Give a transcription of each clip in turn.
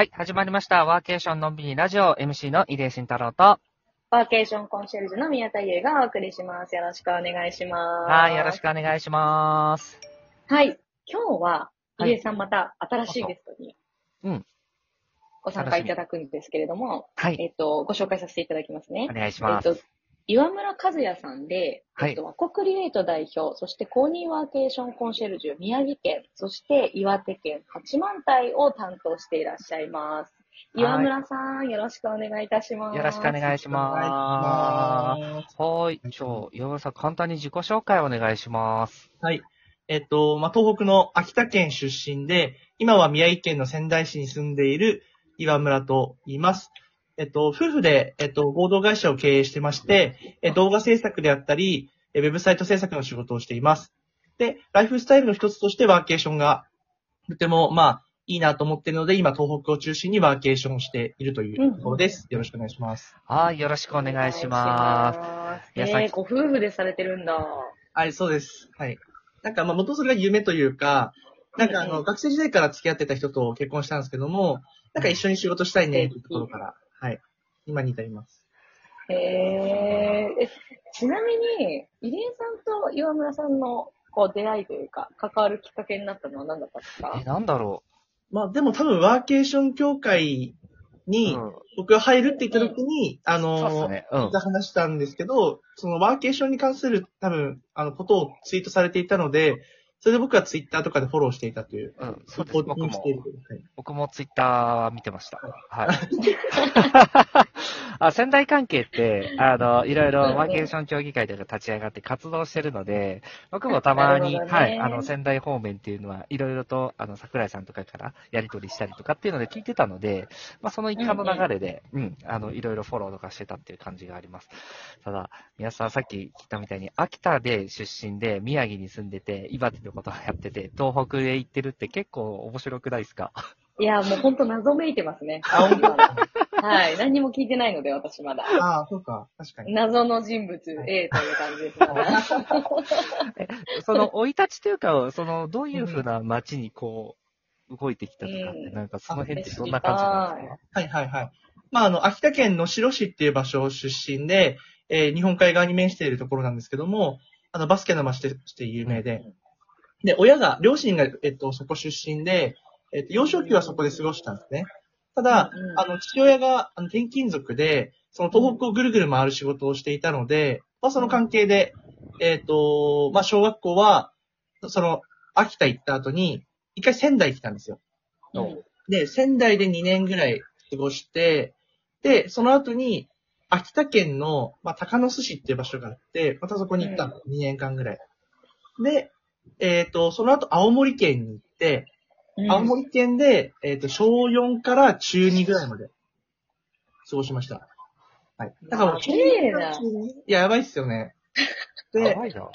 はい、始まりました。ワーケーションのんびりラジオ MC の井出慎太郎と、ワーケーションコンシェルジュの宮田優がお送りします。よろしくお願いします。はい、よろしくお願いします。はい。今日は、はい入江さんまた新しいゲストに、うんご参加いただくんですけれども、はい、えっと、ご紹介させていただきますねお。願いしえっます。と、岩村和也さんで、はいえっと、和国リレート代表、そして公認ワーケーションコンシェルジュ宮城県、そして岩手県八幡平を担当していらっしゃいます。はい岩村さん、よろしくお願いいたします。よろしくお願いします。いします。はい、じゃあ、岩村さん、簡単に自己紹介お願いします。はい。えっと、まあ、東北の秋田県出身で、今は宮城県の仙台市に住んでいる岩村と言います。えっと、夫婦で、えっと、合同会社を経営してまして、え動画制作であったり、えウェブサイト制作の仕事をしています。で、ライフスタイルの一つとしてワーケーションが、とても、まあ、いいなと思っているので、今、東北を中心にワーケーションをしているというところです。よろしくお願いします。はい、よろしくお願いします。えー、ご夫婦でされてるんだ。はい、そうです。はい。なんか、まあ、元それが夢というか、なんかあの、学生時代から付き合ってた人と結婚したんですけども、なんか一緒に仕事したいね、というところから、はい。今に至ります。へえー、えちなみに、入江さんと岩村さんのこう出会いというか、関わるきっかけになったのは何だったんですか？え、なんだろまあ、でも多分ワーケーション協会う。に、うん僕が入るって言った時に、あそうっすの、ね。うん。話したんですけど、そのワーケーションに関する多分、あの、ことをツイートされていたので、それで僕はツイッターとかでフォローしていたという。うん、そうです。こ僕も僕もツイッター見てました。はい。あ仙台関係って、あの、いろいろワーケーション協議会とか立ち上がって活動してるので、僕もたまに、ねはい、あの、仙台方面っていうのは、いろいろと、あの、桜井さんとかからやり取りしたりとかっていうので聞いてたので、まあ、その一環の流れで、うん、あの、いろいろフォローとかしてたっていう感じがあります。ただ、皆さんさっき聞いたみたいに、秋田で出身で、宮城に住んでて、岩手のことをやってて、東北へ行ってるって結構面白くないですか？いや、もうほんと謎めいてますね。青木まだはい。何にも聞いてないので、私まだ。ああ、そうか。確かに。謎の人物 A という感じですから。その、生い立ちというか、その、どういうふうな街にこう、動いてきたとかって、うんなんかその辺ってどんな感じなんですか？はいはいはい。まあ、あの、秋田県の白市っていう場所出身で、えー日本海側に面しているところなんですけども、あの、バスケの街として有名で、で、親が、両親が、えっと、そこ出身で、えっと、幼少期はそこで過ごしたんですね。ただ、うんうんあの、父親が、あの、転勤族で、その東北をぐるぐる回る仕事をしていたので、まあ、その関係で、えっと、まあ、小学校は、その、秋田行った後に、一回仙台来たんですよ。うんで、仙台で2年ぐらい過ごして、で、その後に、秋田県の、まあ、高野市っていう場所があって、またそこに行ったの、2年間ぐらい。で、えっ、と、その後青森県に行って、うん青森県で、えっ、と、小4から中2ぐらいまで過ごしました。はい。だからもう、綺麗な。いや、やばいっすよね。でや、ばいな。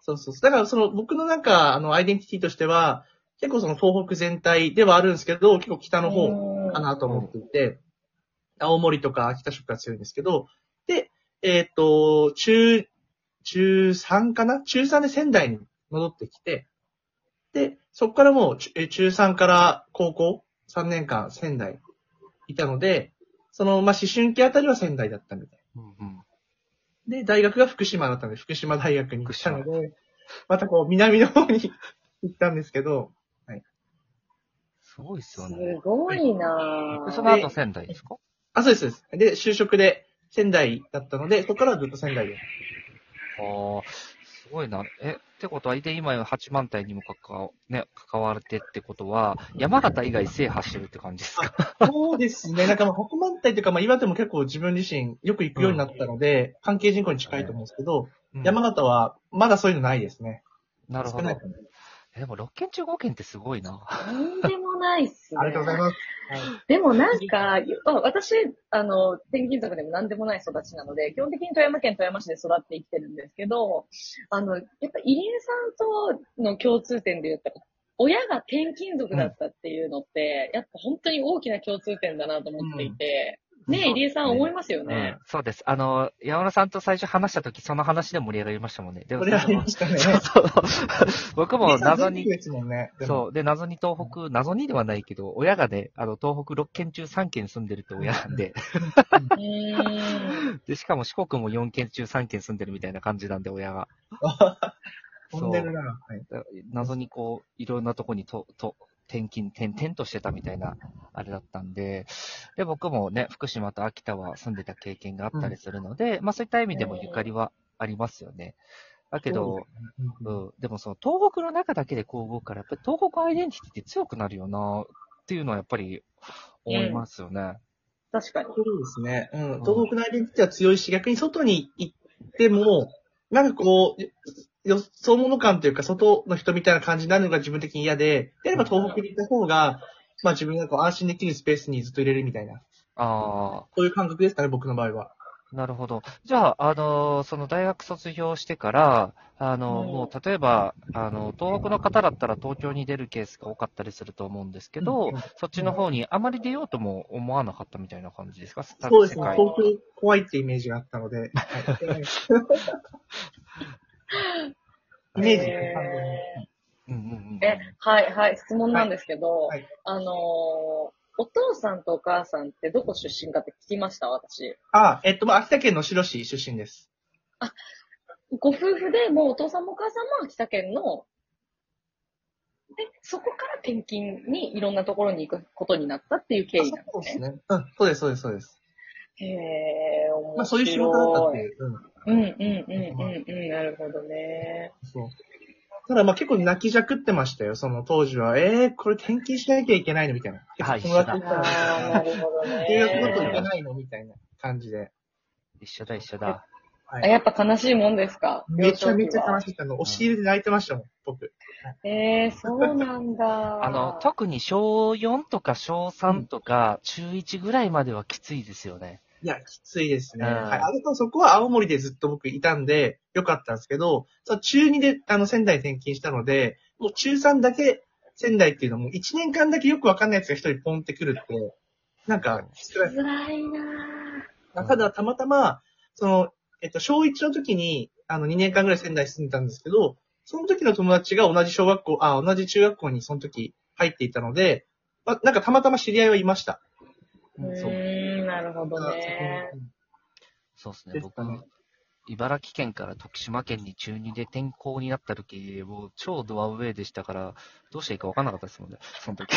そうそうそう。だからその僕のなんか、あの、アイデンティティとしては、結構その東北全体ではあるんですけど、結構北の方かなと思っていて、青森とか秋田色が強いんですけど、で、えっ、と、中、中3かな？中3で仙台に戻ってきて、で、そこからもう、ちえ中3から高校3年間仙台いたので、その、まあ、思春期あたりは仙台だったみたい。うんうん。で、大学が福島だったので、福島大学に行ったので、またこう、南の方に 行ったんですけど、すごいっすよすね。ごいなぁ。でその後仙台ですか？あ、そうです、そうです。で、就職で仙台だったので、そこからはずっと仙台で。ああ、すごいな。え、ってことは、で、今八幡平にも関わ、ね、関われてってことは、山形以外制覇してるって感じですか？そうですね。なんかまあ、百万体というか、まあ、岩手も結構自分自身よく行くようになったので、関係人口に近いと思うんですけど、うん山形はまだそういうのないですね。なるほど少ない。かなえでも、6県中5県ってすごいな。とんでもないっすね。ありがとうございます。でもなんか、あ私、あの、転勤族でも何でもない育ちなので、基本的に富山県富山市で育って生きてるんですけど、あの、やっぱ入江さんとの共通点で言ったら、親が転勤族だったっていうのって、やっぱ本当に大きな共通点だなと思っていて、ねえ、入江さん思いますようんね。そうです。あの、山田さんと最初話した時、その話で盛り上がりましたもんね。でもこれありましたね。そうそう。僕も謎に、ね。そう。で、謎に東北、謎にではないけど、親がね、あの、東北6県中3県住んでるって親なんで。で、しかも四国も4県中3県住んでるみたいな感じなんで、親が。飛んでるな。はい。謎にこう、いろんなとこにと、と、転勤、転々としてたみたいな、あれだったんで、で、僕もね、福島と秋田は住んでた経験があったりするので、まあそういった意味でもゆかりはありますよね。だけど、うんうん、でもその東北の中だけでこう動くから、やっぱり東北アイデンティティって強くなるよな、っていうのはやっぱり思いますよね。確かに。そうですね。うん。東北のアイデンティティは強いし、逆に外に行っても、なんかこう、よ、そうもの感というか、外の人みたいな感じになるのが自分的に嫌で、であれば東北に行った方が、まあ自分がこう安心できるスペースにずっと入れるみたいな、あそういう感覚ですかね、僕の場合は。あ、なるほど。じゃあ、あの、その大学卒業してから、あの、うんもう例えば、あの、東北の方だったら東京に出るケースが多かったりすると思うんですけど、うんそっちの方にあまり出ようとも思わなかったみたいな感じですか？そうですね。東京怖いってイメージがあったので、はい イメージえうんうんうんーえ、はい、はい、質問なんですけど、はいはいあのーお父さんとお母さんってどこ出身かって聞きました私。あ、えっと、まあ、秋田県の白市出身です。ご夫婦でもうお父さんもお母さんも秋田県の、で、そこから転勤にいろんなところに行くことになったっていう経緯なんでね。そうですすね。うん、そうです、そうです、そうです。へえ、面白い。まあ、そういう仕事だったっていう。うん。うんうんうんうんうん、なるほどね。そう。ただまあ結構泣きじゃくってましたよ、その当時は。えー、これ転勤しなきゃいけないのみたいな。はい友達とああ、なるほどね。留学ごといけないのみたいな感じで。一緒だ、一緒だ。はい。あやっぱ悲しいもんですか？めちゃめちゃ悲しかったの。押し入れで泣いてましたもん、僕。ええそうなんだ。あの、特に小4とか小3とか中1ぐらいまではきついですよね。いや、きついですね。うんはい。あれとそこは青森でずっと僕いたんで、よかったんですけど、その中2であの仙台転勤したので、もう中3だけ仙台っていうのも1年間だけよくわかんないやつが一人ポンってくるって、なんか、辛いなぁ。ただ、たまたま、その、えっと、小1の時に、あの、2年間ぐらい仙台住んでたんですけど、その時の友達が同じ小学校、あ、同じ中学校にその時入っていたので、まあ、なんかたまたま知り合いはいました。うそうなるほどね。そうですね。僕ですかね、茨城県から徳島県に中2で転校になった時、もう超ドアウェイでしたから、どうしていいか分かんなかったですもんね、その時。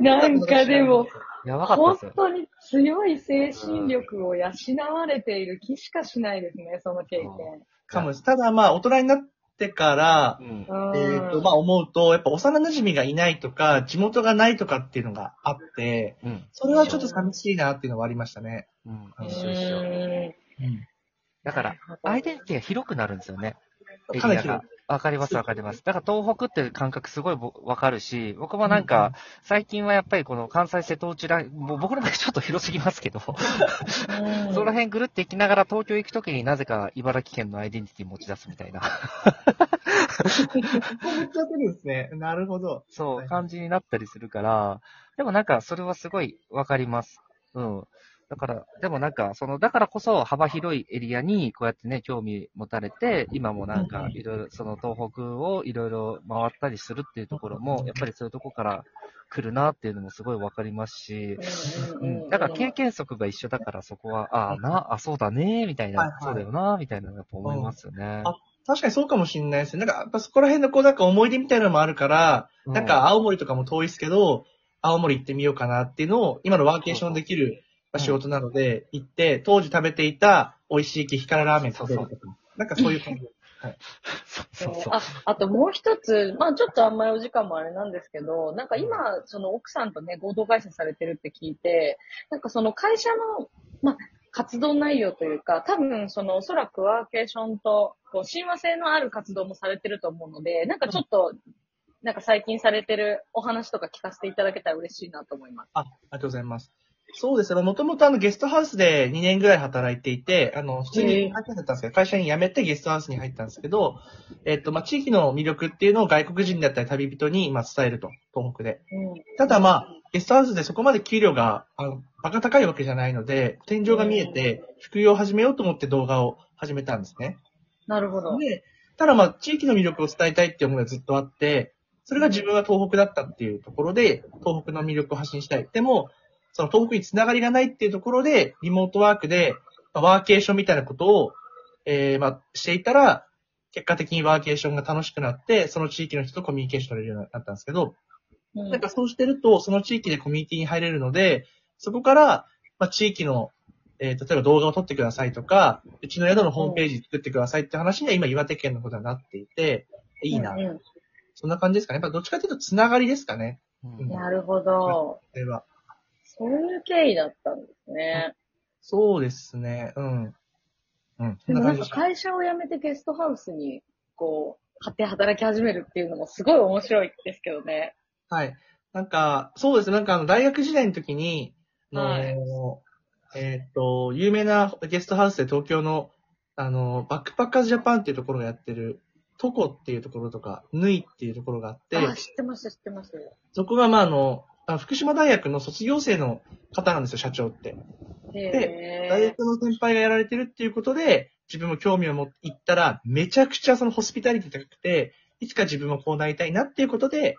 なんかでも、やばかった本ですよ。当に強い精神力を養われている気しかしないですね、その経験。かも。ただ、まあ、大人になってからう、ん。うんえっ、と、まあ、思うと、やっぱ幼馴染がいないとか、地元がないとかっていうのがあって、うん。それはちょっと寂しいなっていうのはありましたね。うん。う一緒一緒。ーんだから、アイデンティティが広くなるんですよね。エかなり広リアが。わかります わかります。だから東北って感覚すごいぼわかるし、僕もなんか、最近はやっぱりこの関西瀬戸内ライン、もう僕のちょっと広すぎますけど、うんその辺ぐるって行きながら東京行くときになぜか茨城県のアイデンティティ持ち出すみたいな、めっちゃってるんですね。なるほど。そう、はい感じになったりするから、でもなんかそれはすごいわかります。うん。だから、でもなんか、その、だからこそ幅広いエリアにこうやってね、興味持たれて、今もなんか、いろいろ、その東北をいろいろ回ったりするっていうところも、やっぱりそういうとこから来るなっていうのもすごいわかりますし、うん。だから経験則が一緒だからそこは、ああ、な、あ、そうだね、みたいな、はいはいそうだよな、みたいなのやっぱ思いますよね。あ確かにそうかもしれないですね。なんか、やっぱそこら辺のこう、なんか思い出みたいなのもあるから、うなん、か青森とかも遠いですけど、青森行ってみようかなっていうのを、今のワーケーションできる仕事なので、行って、当時食べていた美味しい激辛ラーメン食べるとか、なんかそういう感じ。そうそうそう。あ、あともう一つ、まあちょっとあんまりお時間もあれなんですけど、なんか今、その奥さんとね、合同会社されてるって聞いて、なんかその会社の、まあ活動内容というか、多分そのおそらくワーケーションと、こう親和性のある活動もされてると思うので、なんかちょっと、なんか最近されてるお話とか聞かせていただけたら嬉しいなと思います。あ、ありがとうございます。そうですね。もともとあのゲストハウスで2年ぐらい働いていて、あの、普通に会社だったんですけど、会社に辞めてゲストハウスに入ったんですけど、えっと、まあ、地域の魅力っていうのを外国人だったり旅人に、まあ、伝えると、東北で。うん。ただまあ、ゲストハウスでそこまで給料が、あの、バカ高いわけじゃないので、天井が見えて、副業を始めようと思って動画を始めたんですね。なるほど。で、ただまあ、地域の魅力を伝えたいっていう思いがずっとあって、それが自分は東北だったっていうところで、東北の魅力を発信したい。でも、その東北につながりがないっていうところで、リモートワークで、まあワーケーションみたいなことを、えー、まあ、していたら、結果的にワーケーションが楽しくなって、その地域の人とコミュニケーション取れるようになったんですけど、うんなんかそうしてると、その地域でコミュニティに入れるので、そこから、まあ、地域の、えー例えば動画を撮ってくださいとか、うちの宿のホームページ作ってくださいって話には今岩手県のことになっていて、いいな。うんうそんな感じですかね。やっぱどっちかというとつながりですかね。うんんなるほど。これは。そういう経緯だったんですね。そうですね。うん。うん。そでもなんか。会社を辞めてゲストハウスに、こう、買って働き始めるっていうのもすごい面白いですけどね。はい。なんか、そうですね。なんかあの、大学時代の時に、あのはいえーっと、有名なゲストハウスで東京の、あの、バックパッカーズジャパンっていうところがやってる、トコっていうところとか、ヌイっていうところがあって、あ、知ってます、知ってます。そこがまああの、あ福島大学の卒業生の方なんですよ、社長って。へ大え。学の先輩がやられてるっていうことで、自分も興味を持って行ったら、めちゃくちゃそのホスピタリティ高くて、いつか自分もこうなりたいなっていうことで、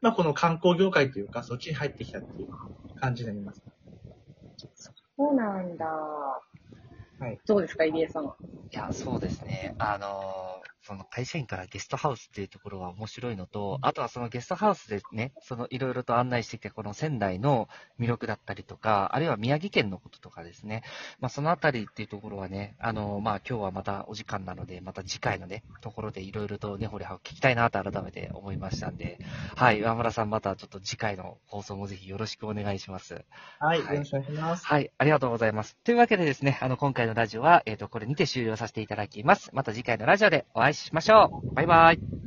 まあこの観光業界というか、そっちに入ってきたっていう感じになります。そうなんだ。はい。どうですか、入江さん。いや、そうですね。あのーその会社員からゲストハウスっていうところは面白いのと、あとはそのゲストハウスでね、そのいろいろと案内してきたこの仙台の魅力だったりとか、あるいは宮城県のこととかですね。まあそのあたりっていうところはね、あのーまあ今日はまたお時間なので、また次回のね、ところでいろいろとね、掘り葉を聞きたいなと改めて思いましたんで、はい、岩村さんまたちょっと次回の放送もぜひよろしくお願いします。はい。はいよろしくお願いします。はい、ありがとうございます。というわけでですね、あの、今回のラジオは、えっ、と、これにて終了させていただきます。また次回のラジオでお会いしましょう。バイバイ。